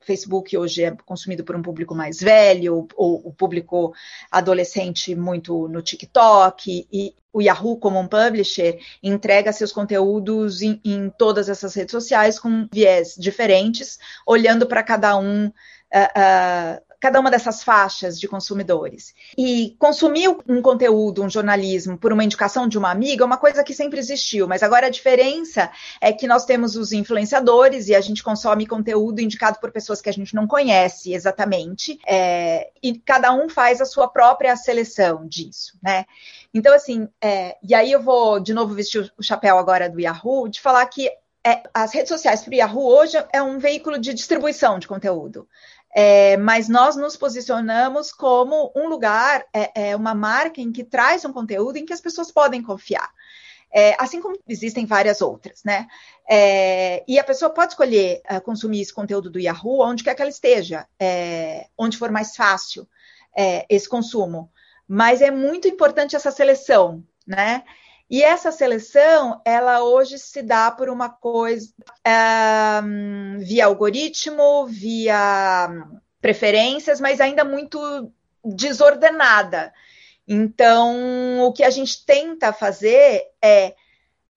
S2: Facebook hoje é consumido por um público mais velho, ou o público adolescente muito no TikTok, e o Yahoo, como um publisher, entrega seus conteúdos em, em todas essas redes sociais com viés diferentes, olhando para cada um. Uh, cada uma dessas faixas de consumidores. E consumir um conteúdo, um jornalismo, por uma indicação de uma amiga é uma coisa que sempre existiu, mas agora a diferença é que nós temos os influenciadores e a gente consome conteúdo indicado por pessoas que a gente não conhece exatamente, é, e cada um faz a sua própria seleção disso, né? Então, assim, é, e aí eu vou de novo vestir o chapéu agora do Yahoo, de falar que é, as redes sociais para o Yahoo hoje é um veículo de distribuição de conteúdo. É, mas nós nos posicionamos como um lugar, é, é, uma marca em que traz um conteúdo em que as pessoas podem confiar. É, assim como existem várias outras, né? É, e a pessoa pode escolher uh, consumir esse conteúdo do Yahoo onde quer que ela esteja, é, onde for mais fácil esse consumo. Mas é muito importante essa seleção, né? E essa seleção, ela hoje se dá por uma coisa um, via algoritmo, via preferências, mas ainda muito desordenada. Então, o que a gente tenta fazer é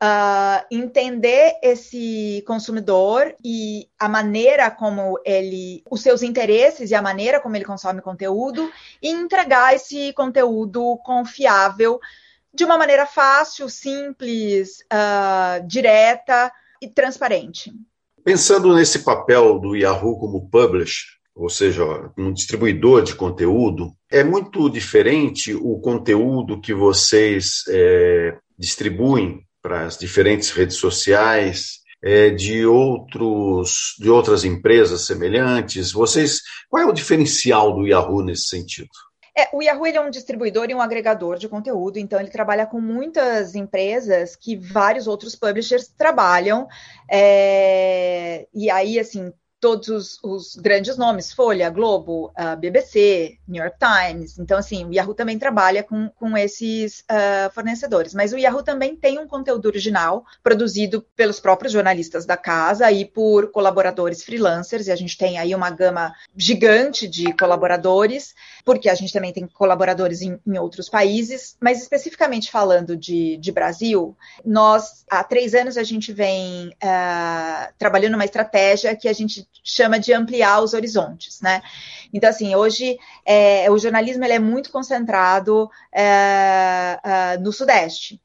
S2: uh, entender esse consumidor e a maneira como ele, os seus interesses e a maneira como ele consome conteúdo e entregar esse conteúdo confiável de uma maneira fácil, simples, uh, direta e transparente.
S1: Pensando nesse papel do Yahoo como publisher, ou seja, um distribuidor de conteúdo, é muito diferente o conteúdo que vocês é, distribuem para as diferentes redes sociais é, de outros de outras empresas semelhantes. Vocês, qual é o diferencial do Yahoo nesse sentido?
S2: É, o Yahoo é um distribuidor e um agregador de conteúdo, então ele trabalha com muitas empresas que vários outros publishers trabalham. É, e aí, assim, todos os, os, grandes nomes, Folha, Globo, uh, BBC, New York Times. Então, assim, o Yahoo também trabalha com, com esses uh, fornecedores. Mas o Yahoo também tem um conteúdo original produzido pelos próprios jornalistas da casa e por colaboradores freelancers. E a gente tem aí uma gama gigante de colaboradores, porque a gente também tem colaboradores em, em outros países. Mas especificamente falando de, de, Brasil, nós, há três anos, a gente vem uh, trabalhando uma estratégia que a gente chama de ampliar os horizontes, né? Então, assim, hoje é, o jornalismo ele é muito concentrado é, é, no Sudeste.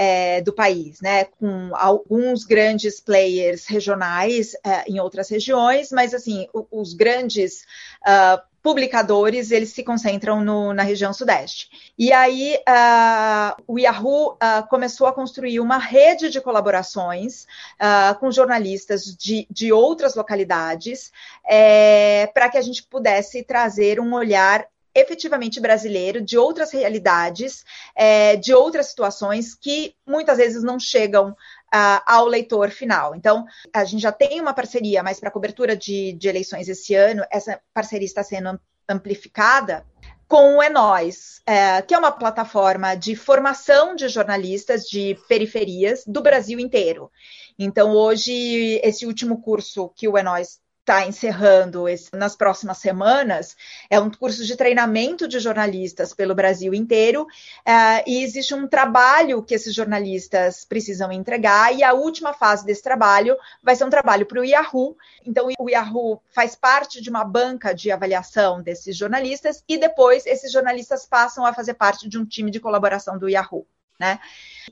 S2: É, do país, né, com alguns grandes players regionais é, em outras regiões, mas assim, os grandes uh, publicadores, eles se concentram no, na região sudeste. E aí, uh, o Yahoo uh, começou a construir uma rede de colaborações uh, com jornalistas de, de outras localidades, é, para que a gente pudesse trazer um olhar efetivamente brasileiro, de outras realidades, é, de outras situações que muitas vezes não chegam uh, ao leitor final. Então, a gente já tem uma parceria, mas para cobertura de, de eleições esse ano, essa parceria está sendo amplificada com o Enóis, é, que é uma plataforma de formação de jornalistas de periferias do Brasil inteiro. Então, hoje, esse último curso que o Enóis está encerrando esse, nas próximas semanas é um curso de treinamento de jornalistas pelo Brasil inteiro uh, e existe um trabalho que esses jornalistas precisam entregar e a última fase desse trabalho vai ser um trabalho para o Yahoo. Então o Yahoo faz parte de uma banca de avaliação desses jornalistas e depois esses jornalistas passam a fazer parte de um time de colaboração do Yahoo, né?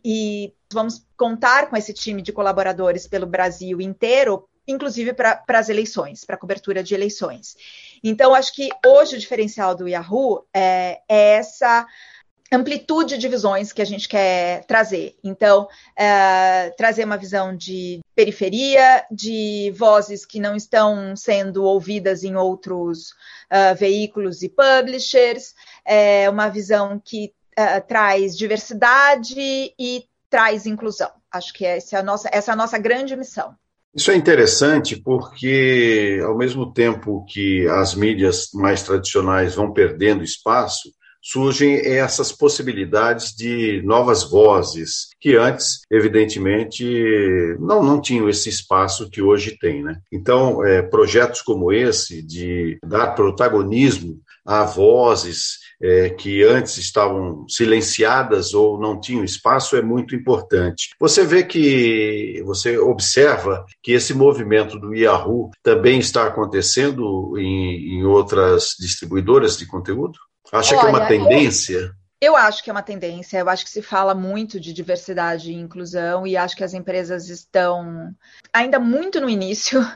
S2: E vamos contar com esse time de colaboradores pelo Brasil inteiro inclusive para as eleições, para a cobertura de eleições. Então, acho que hoje o diferencial do Yahoo é, é essa amplitude de visões que a gente quer trazer. Então, é, trazer uma visão de periferia, de vozes que não estão sendo ouvidas em outros uh, veículos e publishers, é, uma visão que uh, traz diversidade e traz inclusão. Acho que essa é a nossa, essa é a nossa grande missão.
S1: Isso é interessante porque, ao mesmo tempo que as mídias mais tradicionais vão perdendo espaço, surgem essas possibilidades de novas vozes, que antes, evidentemente, não, não tinham esse espaço que hoje tem. Né? Então, é, projetos como esse, de dar protagonismo a vozes é, que antes estavam silenciadas ou não tinham espaço é muito importante. Você vê que, você observa que esse movimento do Yahoo também está acontecendo em, em outras distribuidoras de conteúdo? Acha Olha, que é uma tendência?
S2: Eu... Eu acho que é uma tendência, eu acho que se fala muito de diversidade e inclusão, e acho que as empresas estão ainda muito no início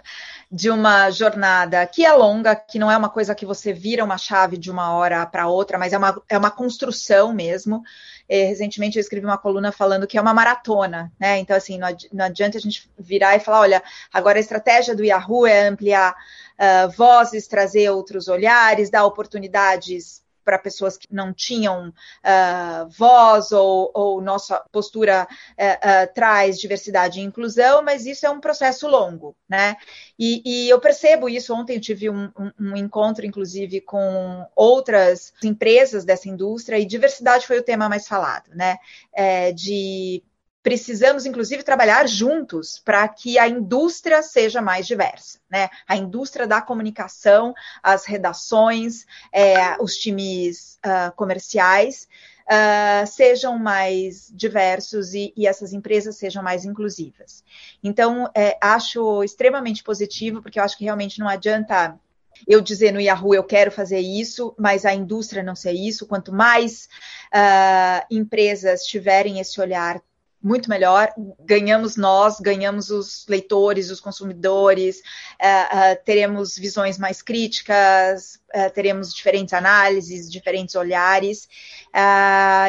S2: de uma jornada que é longa, que não é uma coisa que você vira uma chave de uma hora para outra, mas é uma, é uma construção mesmo. E, recentemente eu escrevi uma coluna falando que é uma maratona, né? Então, assim, não, adi não adianta a gente virar e falar: olha, agora a estratégia do Yahoo é ampliar uh, vozes, trazer outros olhares, dar oportunidades para pessoas que não tinham uh, voz ou, ou, nossa postura uh, uh, traz diversidade e inclusão, mas isso é um processo longo, né? E, e eu percebo isso. Ontem eu tive um, um, um, encontro, inclusive, com outras empresas dessa indústria e diversidade foi o tema mais falado, né? É, de precisamos, inclusive, trabalhar juntos para que a indústria seja mais diversa, né? A indústria da comunicação, as redações, é, os times uh, comerciais uh, sejam mais diversos e, e, essas empresas sejam mais inclusivas. Então, é, acho extremamente positivo, porque eu acho que realmente não adianta eu dizer no Yahoo eu quero fazer isso, mas a indústria não ser isso. Quanto mais uh, empresas tiverem esse olhar muito melhor. Ganhamos nós, ganhamos os leitores, os consumidores, uh, uh, teremos visões mais críticas, uh, teremos diferentes análises, diferentes olhares.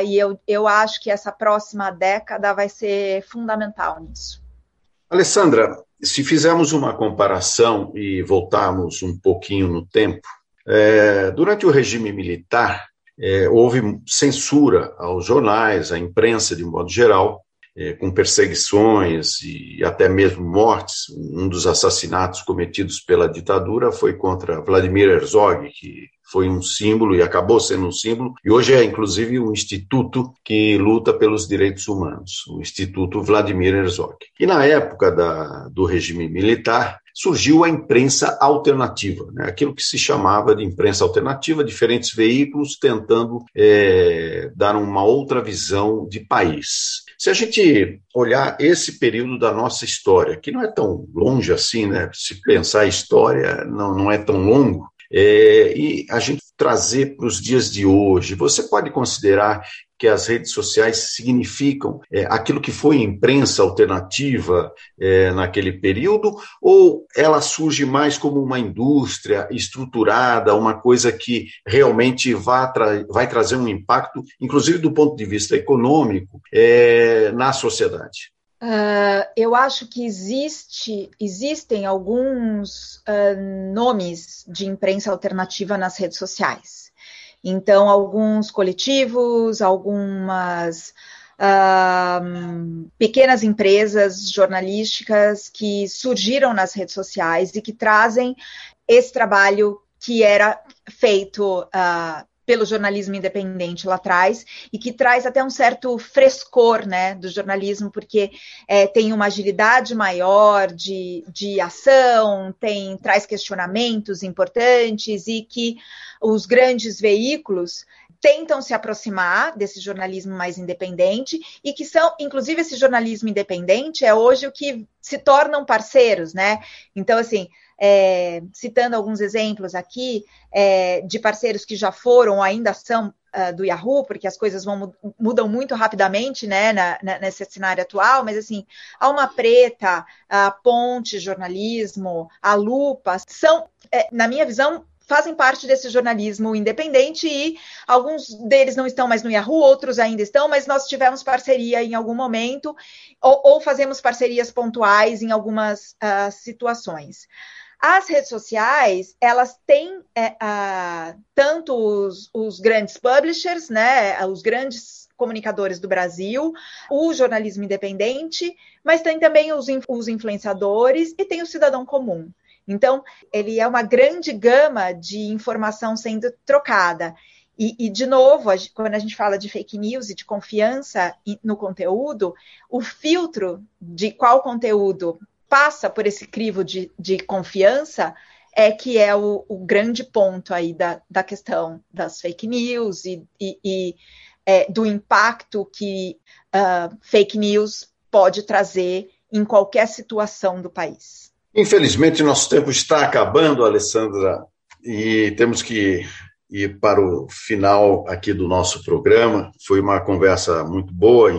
S2: e eu, eu acho que essa próxima década vai ser fundamental nisso.
S1: Alessandra, se fizermos uma comparação e voltarmos um pouquinho no tempo, é, durante o regime militar, é, houve censura aos jornais, à imprensa de modo geral, é, com perseguições e até mesmo mortes. Um dos assassinatos cometidos pela ditadura foi contra Vladimir Herzog, que foi um símbolo e acabou sendo um símbolo, e hoje é inclusive um instituto que luta pelos direitos humanos, o Instituto Vladimir Herzog. E na época da, do regime militar, surgiu a imprensa alternativa, né? aquilo que se chamava de imprensa alternativa, diferentes veículos tentando é, dar uma outra visão de país. Se a gente olhar esse período da nossa história, que não é tão longe assim, né? Se pensar a história, não, não é tão longo, é, e a gente trazer para os dias de hoje, você pode considerar que as redes sociais significam é, aquilo que foi imprensa alternativa é, naquele período, ou ela surge mais como uma indústria estruturada, uma coisa que realmente vai, tra vai trazer um impacto, inclusive do ponto de vista econômico, é, na sociedade?
S2: Uh, eu acho que existe, existem alguns uh, nomes de imprensa alternativa nas redes sociais. Então, alguns coletivos, algumas pequenas empresas jornalísticas que surgiram nas redes sociais e que trazem esse trabalho que era feito uh, pelo jornalismo independente lá atrás e que traz até um certo frescor né, do jornalismo, porque é, tem uma agilidade maior de, de ação, tem traz questionamentos importantes e que os grandes veículos tentam se aproximar desse jornalismo mais independente e que são, inclusive, esse jornalismo independente é hoje o que se tornam parceiros, né? Então, assim, é, citando alguns exemplos aqui é, de parceiros que já foram ou ainda são uh, do Yahoo, porque as coisas vão, mudam muito rapidamente né, na, na, nesse cenário atual, mas assim, Alma Preta, a Ponte Jornalismo, a Lupa, são, é, na minha visão, fazem parte desse jornalismo independente e alguns deles não estão mais no Yahoo, outros ainda estão, mas nós tivemos parceria em algum momento ou, ou fazemos parcerias pontuais em algumas uh, situações. As redes sociais, elas têm é, tanto os, os, grandes publishers, né, os grandes comunicadores do Brasil, o jornalismo independente, mas tem também os, os influenciadores e tem o cidadão comum. Então, ele é uma grande gama de informação sendo trocada. E, e, de novo, quando a gente fala de fake news e de confiança no conteúdo, o filtro de qual conteúdo passa por esse crivo de, de confiança é que é o, o, grande ponto aí da, da questão das fake news e, e, e é, do impacto que uh, fake news pode trazer em qualquer situação do país.
S1: Infelizmente, nosso tempo está acabando, Alessandra, e temos que ir para o final aqui do nosso programa. Foi uma conversa muito boa,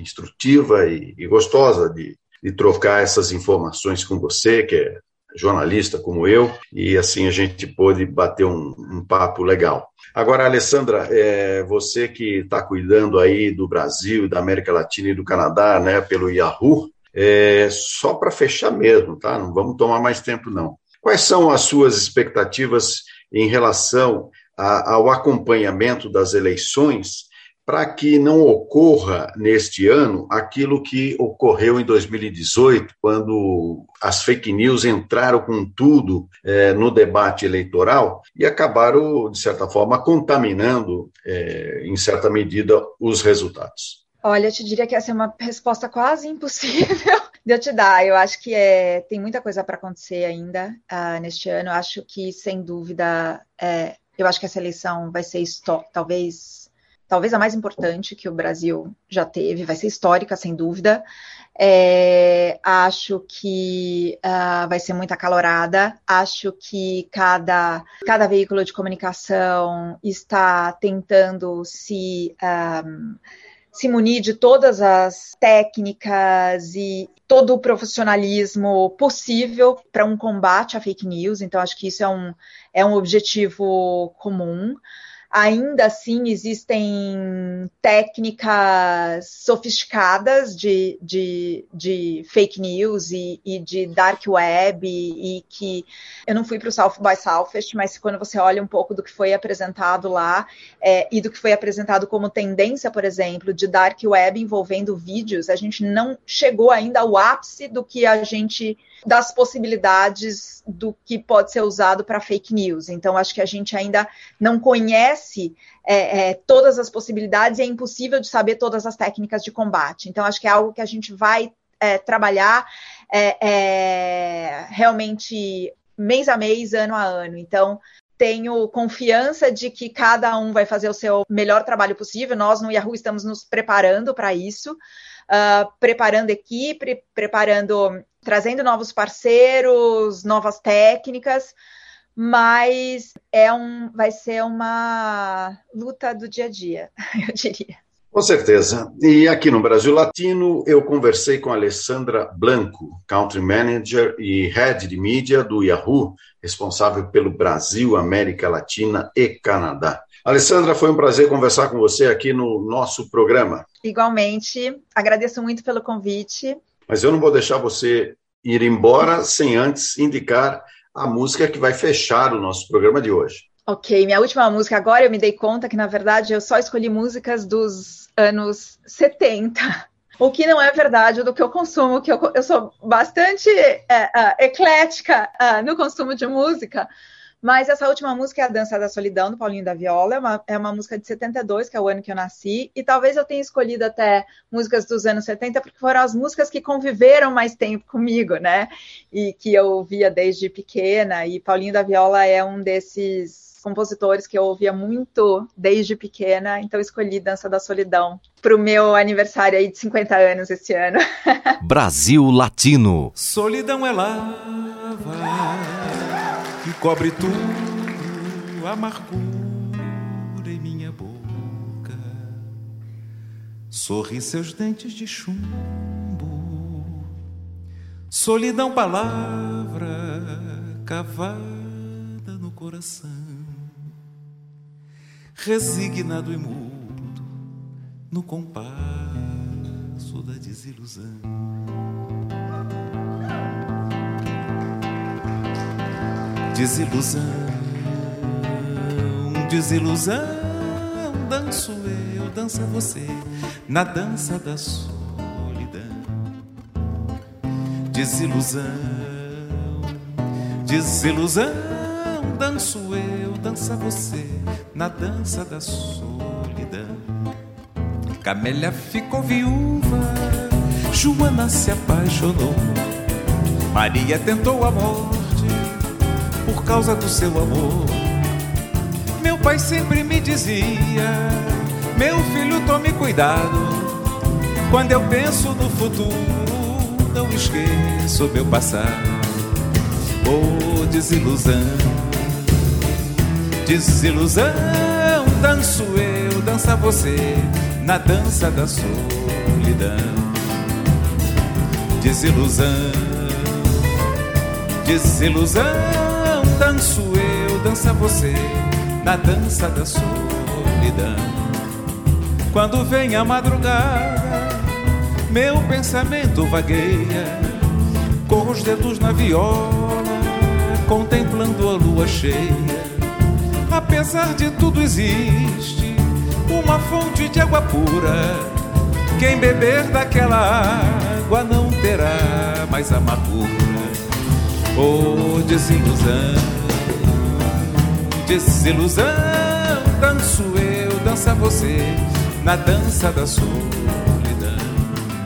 S1: instrutiva e, e gostosa de, de trocar essas informações com você, que é jornalista como eu, e assim a gente pôde bater um, um papo legal. Agora, Alessandra, é, você que está cuidando aí do Brasil, da América Latina e do Canadá, né, pelo Yahoo, é, só para fechar mesmo, tá? Não vamos tomar mais tempo, não. Quais são as suas expectativas em relação a, ao acompanhamento das eleições para que não ocorra neste ano aquilo que ocorreu em 2018, quando as fake news entraram com tudo é, no debate eleitoral e acabaram, de certa forma, contaminando, é, em certa medida, os resultados.
S2: Olha, eu te diria que essa é uma resposta quase impossível de eu te dar. Eu acho que é, tem muita coisa para acontecer ainda uh, neste ano. Eu acho que, sem dúvida, é, eu acho que essa eleição vai ser talvez talvez a mais importante que o Brasil já teve, vai ser histórica, sem dúvida. É, acho que uh, vai ser muito acalorada. Acho que cada, cada veículo de comunicação está tentando se. Um, se munir de todas as técnicas e todo o profissionalismo possível para um combate à fake news. Então, acho que isso é um, é um objetivo comum ainda assim existem técnicas sofisticadas de, de, de fake news e, e, de dark web e, e que eu não fui para o South by Southwest, mas quando você olha um pouco do que foi apresentado lá é, e do que foi apresentado como tendência, por exemplo, de dark web envolvendo vídeos, a gente não chegou ainda ao ápice do que a gente das possibilidades do que pode ser usado para fake news. Então, acho que a gente ainda não conhece é, é, todas as possibilidades e é impossível de saber todas as técnicas de combate. Então, acho que é algo que a gente vai é, trabalhar é, é, realmente mês a mês, ano a ano. Então, tenho confiança de que cada um vai fazer o seu melhor trabalho possível. Nós no Yahoo estamos nos preparando para isso, uh, preparando equipe, preparando trazendo novos parceiros, novas técnicas, mas é um, vai ser uma luta do dia a dia, eu diria.
S1: Com certeza. E aqui no Brasil Latino, eu conversei com a Alessandra Blanco, Country Manager e Head de Mídia do Yahoo, responsável pelo Brasil, América Latina e Canadá. Alessandra, foi um prazer conversar com você aqui no nosso programa.
S2: Igualmente, agradeço muito pelo convite
S1: mas eu não vou deixar você ir embora sem antes indicar a música que vai fechar o nosso programa de hoje.
S2: Ok, minha última música agora eu me dei conta que, na verdade, eu só escolhi músicas dos anos 70. O que não é verdade do que eu consumo, que eu, eu sou bastante é, uh, eclética uh, no consumo de música, mas essa última música é A Dança da Solidão, do Paulinho da Viola. É uma, é uma música de 72, que é o ano que eu nasci. E talvez eu tenha escolhido até músicas dos anos 70, porque foram as músicas que conviveram mais tempo comigo, né? E que eu ouvia desde pequena. E Paulinho da Viola é um desses compositores que eu ouvia muito desde pequena, então escolhi Dança da Solidão para o meu aniversário aí de 50 anos esse ano.
S3: Brasil Latino.
S5: Solidão é lava cobre tudo, amargura em minha boca. Sorri seus dentes de chumbo, solidão, palavra cavada no coração, resignado e mudo no compasso da desilusão. Desilusão, desilusão, danço eu, dança você, na dança da solidão. Desilusão, desilusão, danço eu, dança você, na dança da solidão. Camélia ficou viúva, Joana se apaixonou. Maria tentou a morte por causa do seu amor. Meu pai sempre me dizia: Meu filho, tome cuidado. Quando eu penso no futuro, não esqueço meu passado. Oh, desilusão, desilusão, danço eu, dança você na dança da solidão. Desilusão, desilusão, danço eu, dança você na dança da solidão. Quando vem a madrugada, meu pensamento vagueia com os dedos na viola, contemplando a lua cheia. Apesar de tudo existe uma fonte de água pura. Quem beber daquela água não terá mais amargura. Oh, desilusão, desilusão, danço eu, dança você, na dança da solidão.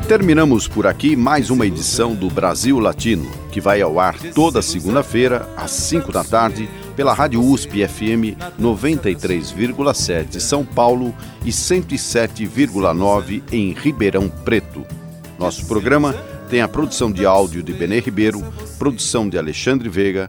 S1: Terminamos por aqui mais uma edição do Brasil Latino, que vai ao ar toda segunda-feira, às 5 da tarde, pela Rádio USP FM 93,7 São Paulo e 107,9 em Ribeirão Preto. Nosso programa tem a produção de áudio de Benê Ribeiro, produção de Alexandre Veiga,